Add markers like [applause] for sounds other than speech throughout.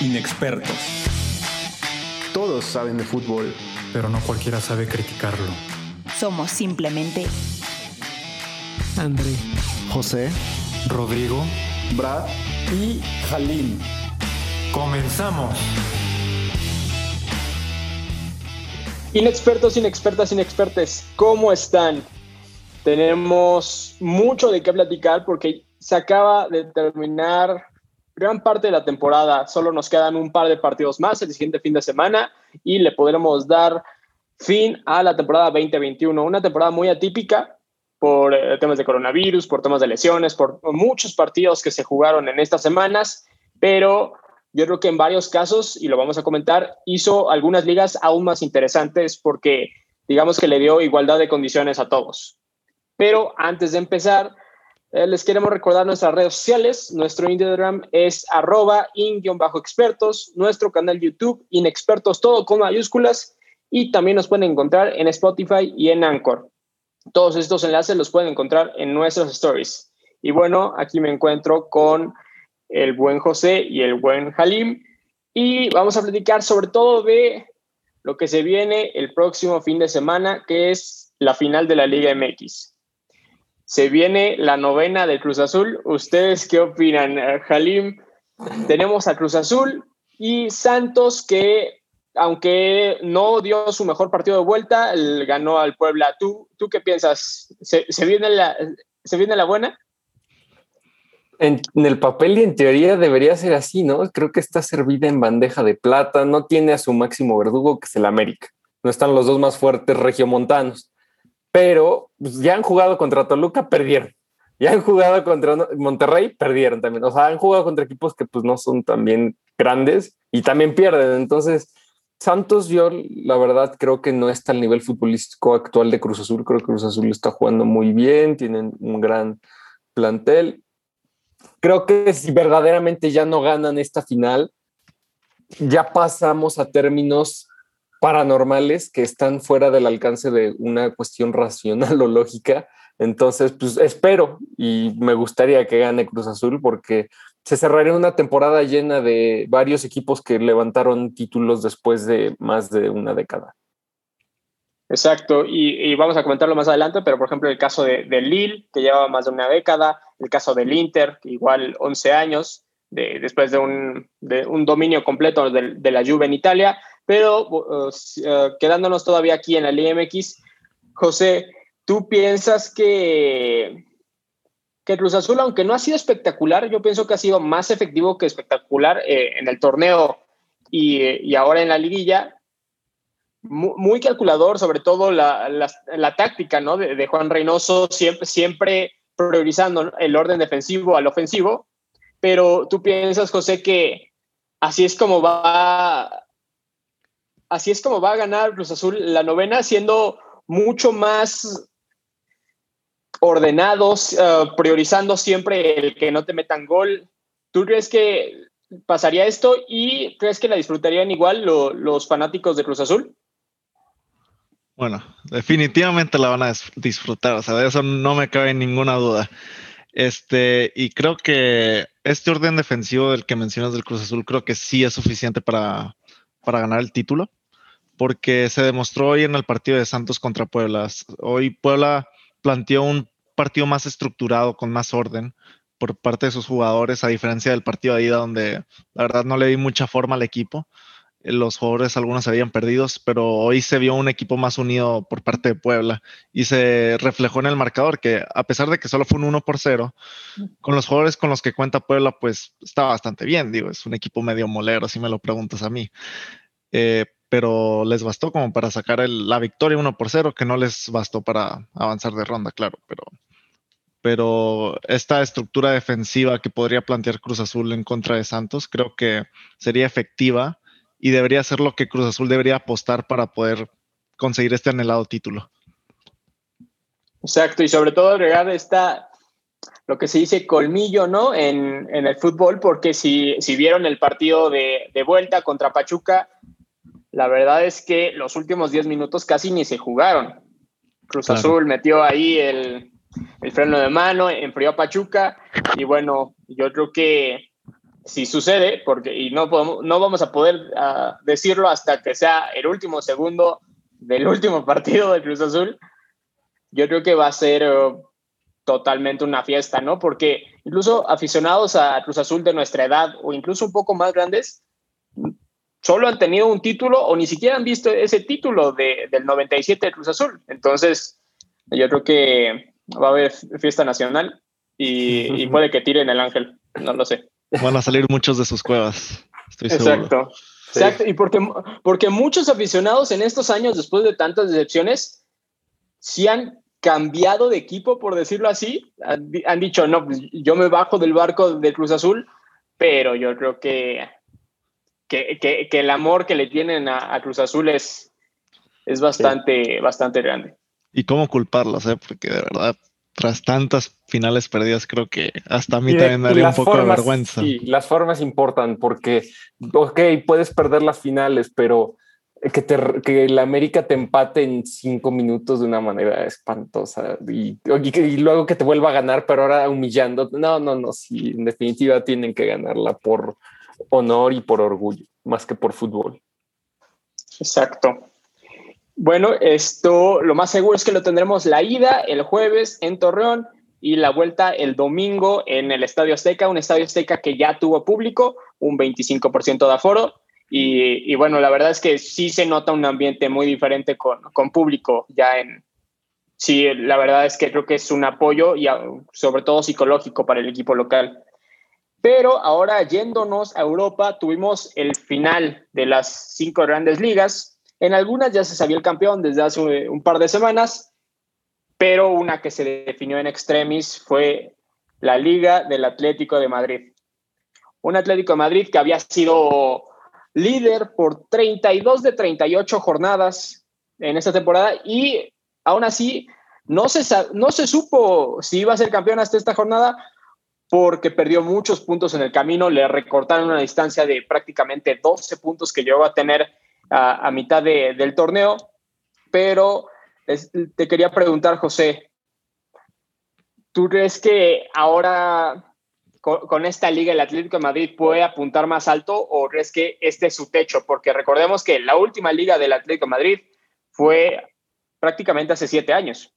Inexpertos. Todos saben de fútbol, pero no cualquiera sabe criticarlo. Somos simplemente André, José, Rodrigo Brad y Halim. Comenzamos. Inexpertos, inexpertas, inexpertes, ¿cómo están? Tenemos mucho de qué platicar porque se acaba de terminar gran parte de la temporada. Solo nos quedan un par de partidos más el siguiente fin de semana y le podremos dar fin a la temporada 2021. Una temporada muy atípica por eh, temas de coronavirus, por temas de lesiones, por muchos partidos que se jugaron en estas semanas, pero yo creo que en varios casos, y lo vamos a comentar, hizo algunas ligas aún más interesantes porque digamos que le dio igualdad de condiciones a todos. Pero antes de empezar, eh, les queremos recordar nuestras redes sociales. Nuestro Instagram es arroba in-expertos. Nuestro canal YouTube, inexpertos, todo con mayúsculas. Y también nos pueden encontrar en Spotify y en Anchor. Todos estos enlaces los pueden encontrar en nuestras stories. Y bueno, aquí me encuentro con el buen José y el buen Halim. Y vamos a platicar sobre todo de lo que se viene el próximo fin de semana, que es la final de la Liga MX. Se viene la novena del Cruz Azul. ¿Ustedes qué opinan, Halim? Tenemos a Cruz Azul y Santos que, aunque no dio su mejor partido de vuelta, ganó al Puebla. ¿Tú, tú qué piensas? ¿Se, viene, la, ¿Se viene la buena? En, en, el papel y en teoría debería ser así, ¿no? Creo que está servida en bandeja de plata, no tiene a su máximo verdugo que es el América. No están los dos más fuertes regiomontanos pero pues, ya han jugado contra Toluca, perdieron. Ya han jugado contra Monterrey, perdieron también. O sea, han jugado contra equipos que pues no son también grandes y también pierden. Entonces, Santos, yo la verdad creo que no está al nivel futbolístico actual de Cruz Azul. Creo que Cruz Azul está jugando muy bien, tienen un gran plantel. Creo que si verdaderamente ya no ganan esta final, ya pasamos a términos paranormales que están fuera del alcance de una cuestión [laughs] racional o lógica. Entonces, pues espero y me gustaría que gane Cruz Azul porque se cerraría una temporada llena de varios equipos que levantaron títulos después de más de una década. Exacto, y, vamos a comentarlo más adelante, pero por ejemplo el caso de, Lille, que llevaba más de una década, el caso del Inter, igual 11 años, de, después de un, de un dominio completo de, de, la Juve en Italia, pero uh, uh, quedándonos todavía aquí en la Liga MX, José, ¿tú piensas que, que Cruz Azul, aunque no ha sido espectacular, yo pienso que ha sido más efectivo que espectacular eh, en el torneo y, y, ahora en la liguilla? Muy, calculador, sobre todo la, la, táctica ¿no? de, de, Juan Reynoso, siempre, siempre priorizando el orden defensivo al ofensivo. Pero tú piensas, José, que así es como va así es como va a ganar Cruz Azul la novena, siendo mucho más ordenados, eh, priorizando siempre el que no te metan gol. ¿Tú crees que pasaría esto y crees que la disfrutarían igual los fanáticos de Cruz Azul? Bueno, definitivamente la van a disfrutar, o sea, de eso no me cabe ninguna duda. Este, y creo que este orden defensivo del que mencionas del Cruz Azul, creo que sí es suficiente para, para ganar el título porque se demostró hoy en el partido de Santos contra Puebla. Hoy Puebla planteó un partido más estructurado, con más orden por parte de sus jugadores, a diferencia del partido de ida donde la verdad no le di mucha forma al equipo. Los jugadores algunos se habían perdidos, pero hoy se vio un equipo más unido por parte de Puebla y se reflejó en el marcador que a pesar de que solo fue un 1 por 0, con los jugadores con los que cuenta Puebla, pues está bastante bien. Digo, es un equipo medio molero, si me lo preguntas a mí. Eh, pero les bastó como para sacar la victoria 1 por 0, que no les bastó para avanzar de ronda, claro, pero, pero esta estructura defensiva que podría plantear Cruz Azul en contra de Santos, creo que sería efectiva y debería ser lo que Cruz Azul debería apostar para poder conseguir este anhelado título. Exacto, y sobre todo agregar esta, lo que se dice colmillo, ¿no? En, el fútbol, porque si, si vieron el partido de, de vuelta contra Pachuca, la verdad es que los últimos 10 minutos casi ni se jugaron. Cruz Azul metió ahí el, freno de mano, enfrió a Pachuca y bueno, yo creo que si sucede, porque y no, podemos, no vamos a poder uh, decirlo hasta que sea el último segundo del último [laughs] partido de Cruz Azul, yo creo que va a ser uh, totalmente una fiesta, ¿no? Porque incluso aficionados a Cruz Azul de nuestra edad o incluso un poco más grandes, solo han tenido un título o ni siquiera han visto ese título de, del 97 de Cruz Azul. Entonces, yo creo que va a haber fiesta nacional y, y puede que tiren el ángel, no lo sé. Van a salir muchos de sus cuevas, estoy Exacto. seguro. Exacto, y porque, porque muchos aficionados en estos años, después de tantas decepciones, sí han cambiado de equipo, por decirlo así. Han, han dicho, no, pues yo me bajo del barco de Cruz Azul, pero yo creo que, que, que, que el amor que le tienen a, a Cruz Azul es, es bastante, sí. bastante grande. Y cómo culparlos, ¿eh? porque de verdad tras tantas finales perdidas, creo que hasta a mí de, también me daría un poco formas, de vergüenza. Sí, las formas importan porque, ok, puedes perder las finales, pero que, te, que la América te empate en cinco minutos de una manera espantosa y, y, y, luego que te vuelva a ganar, pero ahora humillando. No, no, no, sí, en definitiva tienen que ganarla por honor y por orgullo, más que por fútbol. Exacto. Bueno, esto lo más seguro es que lo tendremos la ida el jueves en Torreón y la vuelta el domingo en el Estadio Azteca, un Estadio Azteca que ya tuvo público, un 25% de aforo. Y, y, bueno, la verdad es que sí se nota un ambiente muy diferente con, con público ya en... Sí, la verdad es que creo que es un apoyo y sobre todo psicológico para el equipo local. Pero ahora yéndonos a Europa, tuvimos el final de las cinco grandes ligas, en algunas ya se sabía el campeón desde hace un par de semanas, pero una que se definió en extremis fue la Liga del Atlético de Madrid. Un Atlético de Madrid que había sido líder por 32 de 38 jornadas en esta temporada y aún así no se, no se supo si iba a ser campeón hasta esta jornada porque perdió muchos puntos en el camino, le recortaron una distancia de prácticamente 12 puntos que llegó a tener a, mitad de, del torneo, pero te quería preguntar, José, ¿tú crees que ahora con, con, esta liga el Atlético de Madrid puede apuntar más alto o crees que este es su techo? Porque recordemos que la última liga del Atlético de Madrid fue prácticamente hace siete años.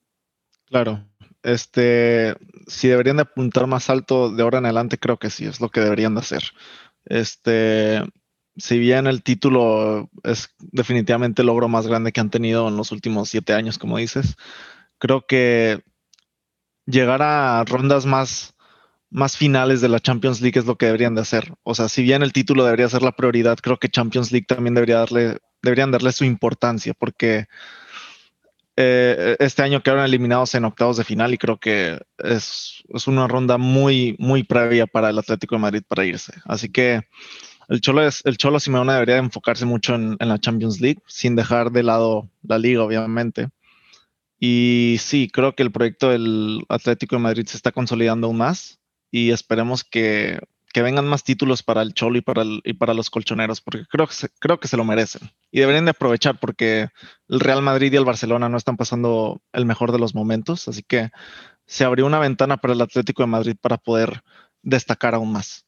Claro, este, si deberían de apuntar más alto de ahora en adelante, creo que sí, es lo que deberían de hacer. Este, si bien el título es definitivamente el logro más grande que han tenido en los últimos siete años, como dices, creo que llegar a rondas más, más finales de la Champions League es lo que deberían de hacer. O sea, si bien el título debería ser la prioridad, creo que Champions League también debería darle, deberían darle su importancia, porque eh, este año quedaron eliminados en octavos de final y creo que es, es una ronda muy, muy previa para el Atlético de Madrid para irse. Así que el Cholo, es, el Cholo Simeone debería enfocarse mucho en, en, la Champions League, sin dejar de lado la liga, obviamente. Y sí, creo que el proyecto del Atlético de Madrid se está consolidando aún más y esperemos que, que vengan más títulos para el Cholo y para, el, y para los colchoneros, porque creo que, se, creo que se lo merecen. Y deberían de aprovechar porque el Real Madrid y el Barcelona no están pasando el mejor de los momentos, así que se abrió una ventana para el Atlético de Madrid para poder destacar aún más.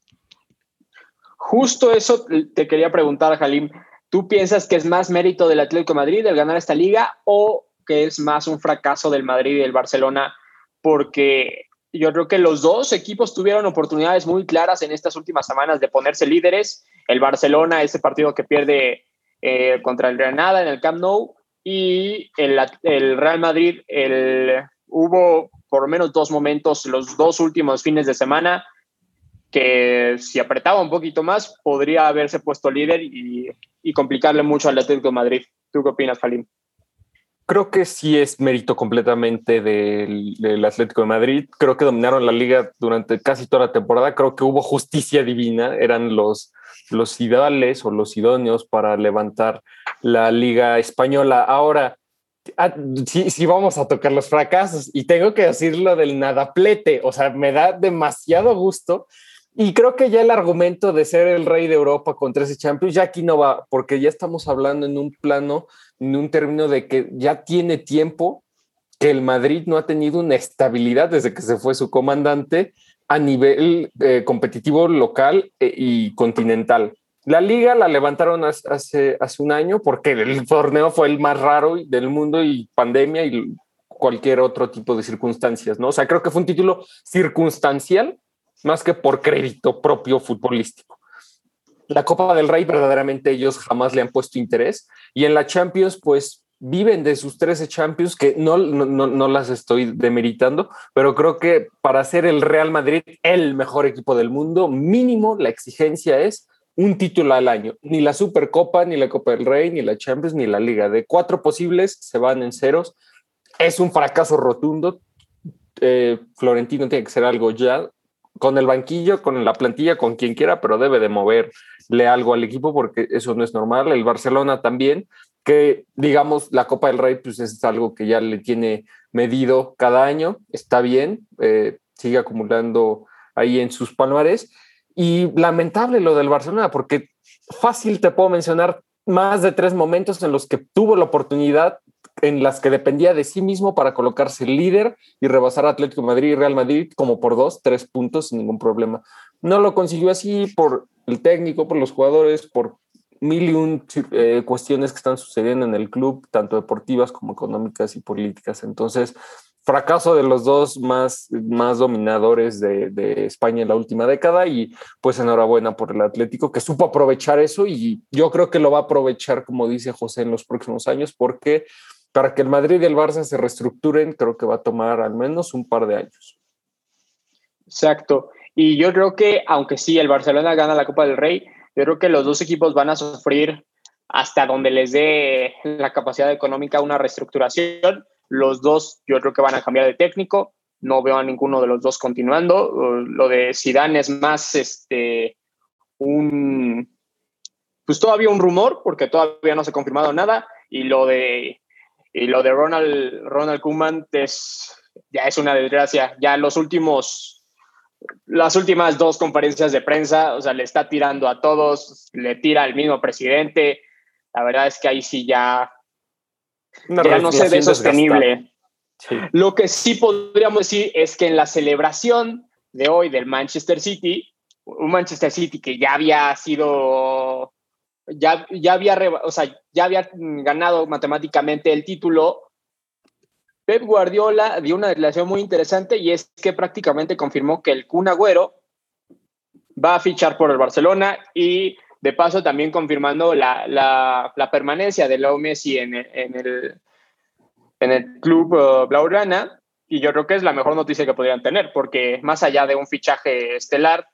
Justo eso te quería preguntar, Jalim. ¿Tú piensas que es más mérito del Atlético de Madrid el ganar esta liga o que es más un fracaso del Madrid y del Barcelona? Porque yo creo que los dos equipos tuvieron oportunidades muy claras en estas últimas semanas de ponerse líderes. El Barcelona, ese partido que pierde eh, contra el Granada en el Camp Nou, y el, el Real Madrid, el, hubo por lo menos dos momentos los dos últimos fines de semana que si apretaba un poquito más podría haberse puesto líder y, y complicarle mucho al Atlético de Madrid. ¿Tú qué opinas, Falim? Creo que sí es mérito completamente del, Atlético de Madrid. Creo que dominaron la liga durante casi toda la temporada. Creo que hubo justicia divina. Eran los, los ideales o los idóneos para levantar la liga española. Ahora, sí, sí vamos a tocar los fracasos y tengo que decirlo del nadaplete. O sea, me da demasiado gusto y creo que ya el argumento de ser el rey de Europa con 13 Champions ya aquí no va, porque ya estamos hablando en un plano, en un término de que ya tiene tiempo que el Madrid no ha tenido una estabilidad desde que se fue su comandante a nivel eh, competitivo local eh, y continental. La liga la levantaron hace, hace un año porque el torneo fue el más raro del mundo y pandemia y cualquier otro tipo de circunstancias, ¿no? O sea, creo que fue un título circunstancial más que por crédito propio futbolístico. La Copa del Rey verdaderamente ellos jamás le han puesto interés y en la Champions pues viven de sus 13 Champions que no, no, no las estoy demeritando, pero creo que para ser el Real Madrid el mejor equipo del mundo, mínimo la exigencia es un título al año. Ni la Supercopa, ni la Copa del Rey, ni la Champions, ni la Liga. De cuatro posibles se van en ceros. Es un fracaso rotundo. Eh, Florentino tiene que ser algo ya con el banquillo, con la plantilla, con quien quiera, pero debe de moverle algo al equipo porque eso no es normal. El Barcelona también, que digamos la Copa del Rey, pues es algo que ya le tiene medido cada año, está bien, eh, sigue acumulando ahí en sus palmares y lamentable lo del Barcelona, porque fácil te puedo mencionar más de tres momentos en los que tuvo la oportunidad en las que dependía de sí mismo para colocarse líder y rebasar a Atlético Madrid y Real Madrid como por dos, tres puntos sin ningún problema. No lo consiguió así por el técnico, por los jugadores, por mil y un eh, cuestiones que están sucediendo en el club, tanto deportivas como económicas y políticas. Entonces, fracaso de los dos más, más dominadores de, de, España en la última década y pues enhorabuena por el Atlético que supo aprovechar eso y yo creo que lo va a aprovechar como dice José en los próximos años porque para que el Madrid y el Barça se reestructuren creo que va a tomar al menos un par de años. Exacto. Y yo creo que aunque sí el Barcelona gana la Copa del Rey, yo creo que los dos equipos van a sufrir hasta donde les dé la capacidad económica una reestructuración los dos yo creo que van a cambiar de técnico. No veo a ninguno de los dos continuando. Lo de Zidane es más este un pues todavía un rumor porque todavía no se ha confirmado nada y lo de y lo de Ronald Ronald Koeman es ya es una desgracia. Ya los últimos las últimas dos conferencias de prensa, o sea, le está tirando a todos, le tira al mismo presidente. La verdad es que ahí sí ya ya no se ve sostenible. Lo que sí podríamos decir es que en la celebración de hoy del Manchester City, un Manchester City que ya había sido, ya, ya, había, o sea, ya había ganado matemáticamente el título, Pep Guardiola dio una declaración muy interesante y es que prácticamente confirmó que el Kun Agüero va a fichar por el Barcelona y de paso, también confirmando la, la, permanencia de Leo Messi en, en, el, en el club uh, Blaugrana. Y yo creo que es la mejor noticia que podrían tener, porque más allá de un fichaje estelar,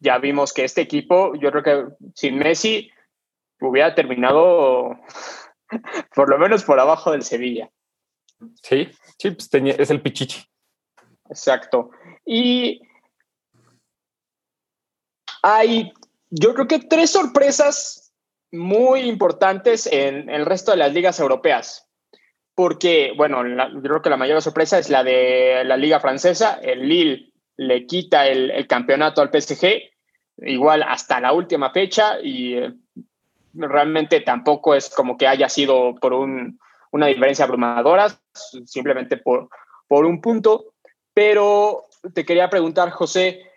ya vimos que este equipo, yo creo que sin Messi hubiera terminado [laughs] por lo menos por abajo del Sevilla. Sí, sí, pues tenía, es el pichichi. Exacto. Y hay yo creo que tres sorpresas muy importantes en, el resto de las ligas europeas. Porque, bueno, yo creo que la mayor sorpresa es la de la liga francesa. El Lille le quita el, campeonato al PSG, igual hasta la última fecha, y eh, realmente tampoco es como que haya sido por una diferencia abrumadora, simplemente por, un punto. Pero te quería preguntar, José,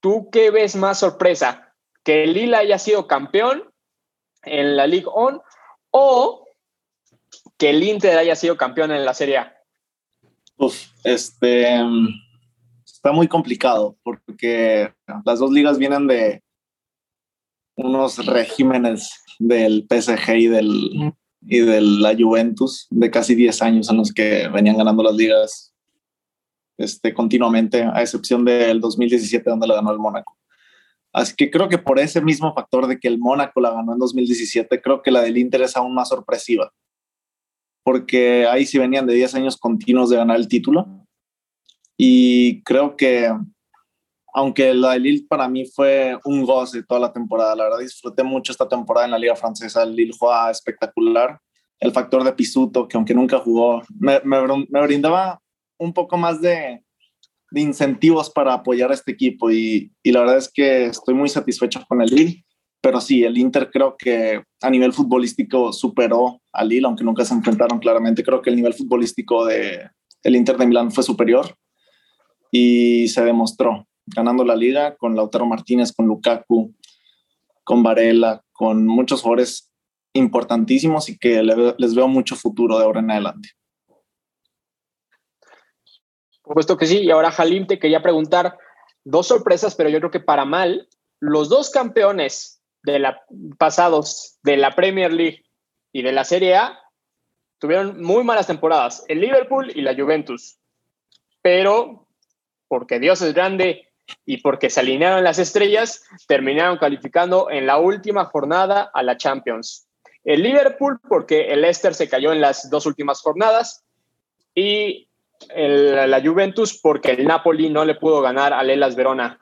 ¿Tú qué ves más sorpresa? ¿Que el Lila haya sido campeón en la League On o que el Inter haya sido campeón en la Serie A? Uf, este está muy complicado porque las dos ligas vienen de unos regímenes del PSG y del y de la Juventus de casi 10 años en los que venían ganando las ligas este, continuamente, a excepción del 2017 donde la ganó el Mónaco. Así que creo que por ese mismo factor de que el Mónaco la ganó en 2017, creo que la del Inter es aún más sorpresiva, porque ahí sí venían de 10 años continuos de ganar el título. Y creo que, aunque la del Lille para mí fue un goce toda la temporada, la verdad disfruté mucho esta temporada en la Liga Francesa, el Lille juega espectacular. El factor de Pisuto, que aunque nunca jugó, me, me, me brindaba un poco más de, incentivos para apoyar a este equipo y, la verdad es que estoy muy satisfecho con el Lille, pero sí, el Inter creo que a nivel futbolístico superó al Lille, aunque nunca se enfrentaron claramente, creo que el nivel futbolístico de el Inter de Milán fue superior y se demostró ganando la liga con Lautaro Martínez, con Lukaku, con Varela, con muchos jugadores importantísimos y que les veo mucho futuro de ahora en adelante. Por supuesto que sí. Y ahora, Halim, te quería preguntar dos sorpresas, pero yo creo que para mal, los dos campeones de la, pasados de la Premier League y de la Serie A tuvieron muy malas temporadas, el Liverpool y la Juventus. Pero porque Dios es grande y porque se alinearon las estrellas, terminaron calificando en la última jornada a la Champions. El Liverpool porque el Leicester se cayó en las dos últimas jornadas y la Juventus porque el Napoli no le pudo ganar al Elas Verona.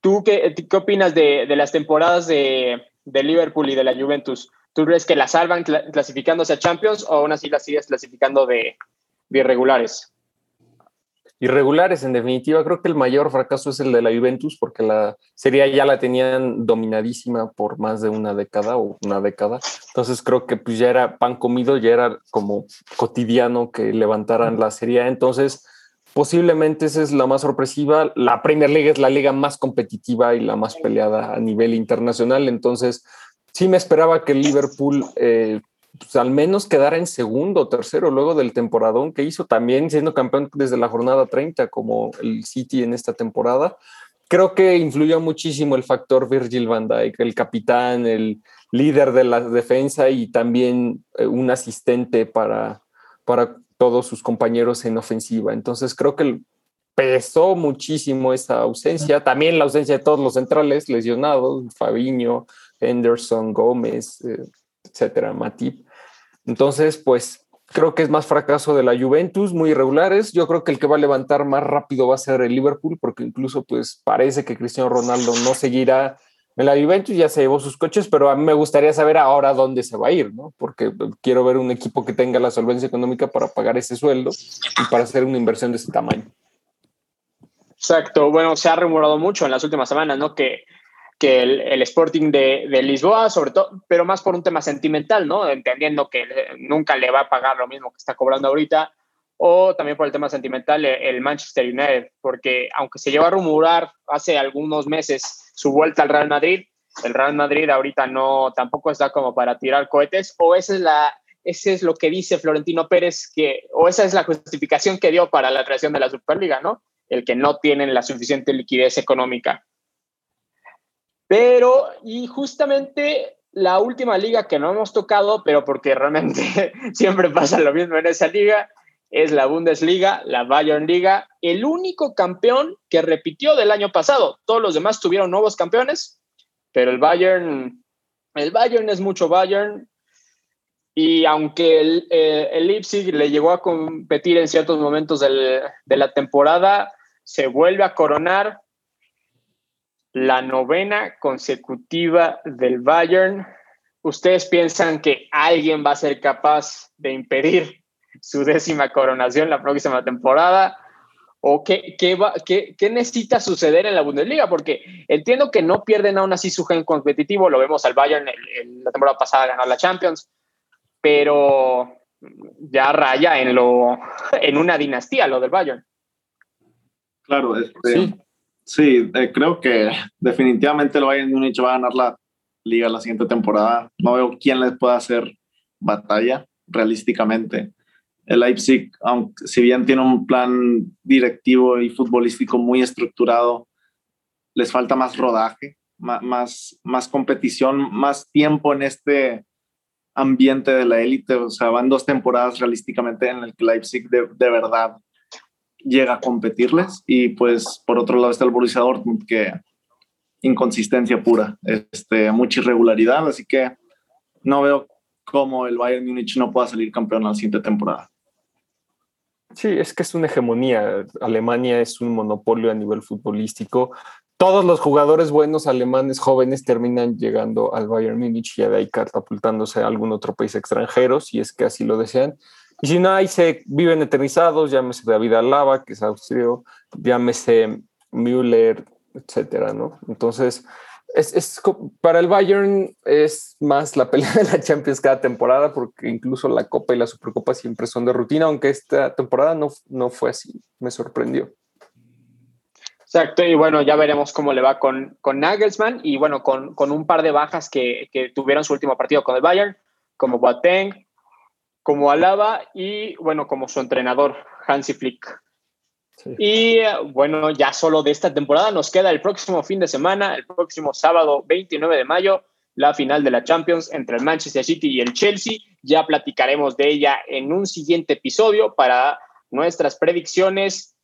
¿Tú qué, qué opinas de, de, las temporadas de, de, Liverpool y de la Juventus? ¿Tú crees que las salvan clasificándose a Champions o aún así las sigues clasificando de, de irregulares? Irregulares, en definitiva. Creo que el mayor fracaso es el de la Juventus, porque la serie ya la tenían dominadísima por más de una década o una década. Entonces creo que pues ya era pan comido, ya era como cotidiano que levantaran la serie. Entonces, posiblemente esa es la más sorpresiva. La Premier League es la liga más competitiva y la más peleada a nivel internacional. Entonces, sí me esperaba que el Liverpool eh, pues, al menos quedara en segundo o tercero luego del temporadón que hizo, también siendo campeón desde la jornada 30 como el City en esta temporada. Creo que influyó muchísimo el factor Virgil van Dijk, el capitán, el líder de la defensa y también eh, un asistente para, para todos sus compañeros en ofensiva. Entonces creo que pesó muchísimo esa ausencia, también la ausencia de todos los centrales lesionados, Fabiño, Henderson, Gómez, eh, etcétera, Matip. Entonces, pues creo que es más fracaso de la Juventus, muy irregulares. Yo creo que el que va a levantar más rápido va a ser el Liverpool, porque incluso pues parece que Cristiano Ronaldo no seguirá en la Juventus, ya se llevó sus coches, pero a mí me gustaría saber ahora dónde se va a ir, ¿no? Porque quiero ver un equipo que tenga la solvencia económica para pagar ese sueldo y para hacer una inversión de ese tamaño. Exacto. Bueno, se ha rumorado mucho en las últimas semanas, ¿no? Que que el, Sporting de, Lisboa, sobre todo, pero más por un tema sentimental, ¿no? Entendiendo que nunca le va a pagar lo mismo que está cobrando ahorita, o también por el tema sentimental el Manchester United, porque aunque se lleva a rumorar hace algunos meses su vuelta al Real Madrid, el Real Madrid ahorita no tampoco está como para tirar cohetes, o esa es la ese es lo que dice Florentino Pérez que o esa es la justificación que dio para la creación de la Superliga, ¿no? El que no tienen la suficiente liquidez económica. Pero, y justamente la última liga que no hemos tocado, pero porque realmente [laughs] siempre pasa lo mismo en esa liga, es la Bundesliga, la Bayern Liga, el único campeón que repitió del año pasado. Todos los demás tuvieron nuevos campeones, pero el Bayern, el Bayern es mucho Bayern. Y aunque el, eh, Leipzig le llegó a competir en ciertos momentos de la temporada, se vuelve a coronar la novena consecutiva del Bayern. ¿Ustedes piensan que alguien va a ser capaz de impedir su décima coronación la próxima temporada? ¿O qué, qué, necesita suceder en la Bundesliga? Porque entiendo que no pierden aún así su gen competitivo. Lo vemos al Bayern, en la temporada pasada ganó la Champions, pero ya raya en, lo, en una dinastía lo del Bayern. Claro, este, sí. Sí, eh, creo que [laughs] definitivamente el Bayern Múnich va a ganar la liga la siguiente temporada. No veo quién les pueda hacer batalla realísticamente. El Leipzig, aunque si bien tiene un plan directivo y futbolístico muy estructurado, les falta más rodaje, más, más, competición, más tiempo en este ambiente de la élite. O sea, van dos temporadas realísticamente en el que Leipzig de, de verdad llega a competirles y pues por otro lado está el Borussia Dortmund que inconsistencia pura, este, mucha irregularidad, así que no veo cómo el Bayern Múnich no pueda salir campeón la siguiente temporada. Sí, es que es una hegemonía. Alemania es un monopolio a nivel futbolístico. Todos los jugadores buenos alemanes jóvenes terminan llegando al Bayern Múnich y de ahí catapultándose a algún otro país extranjero, si es que así lo desean. Y si no, ahí se viven eternizados, llámese David Alaba, que es austríaco, llámese Müller, etcétera, ¿no? Entonces, es, es, para el Bayern es más la pelea de la Champions cada temporada, porque incluso la Copa y la Supercopa siempre son de rutina, aunque esta temporada no, no fue así, me sorprendió. Exacto, y bueno, ya veremos cómo le va con, con Nagelsmann y bueno, con, con un par de bajas que, que, tuvieron su último partido con el Bayern, como Boateng, como Alaba y bueno, como su entrenador, Hansi Flick. Sí. Y bueno, ya solo de esta temporada nos queda el próximo fin de semana, el próximo sábado 29 de mayo, la final de la Champions entre el Manchester City y el Chelsea. Ya platicaremos de ella en un siguiente episodio para nuestras predicciones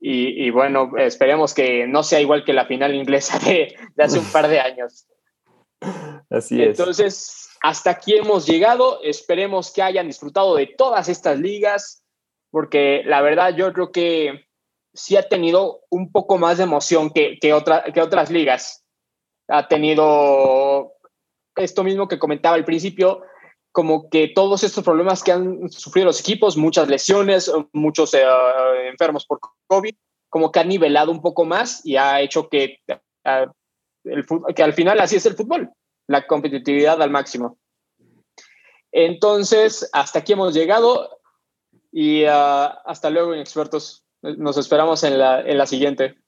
y, y, bueno, esperemos que no sea igual que la final inglesa de, de hace un par de años. [laughs] Así es. Entonces, hasta aquí hemos llegado. Esperemos que hayan disfrutado de todas estas ligas, porque la verdad yo creo que sí ha tenido un poco más de emoción que, que, otra, que otras ligas. Ha tenido esto mismo que comentaba al principio, como que todos estos problemas que han sufrido los equipos, muchas lesiones, muchos eh, enfermos por COVID, como que ha nivelado un poco más y ha hecho que, uh, el, que al final así es el fútbol, la competitividad al máximo. Entonces, hasta aquí hemos llegado y uh, hasta luego, inexpertos. Nos esperamos en la, en la siguiente.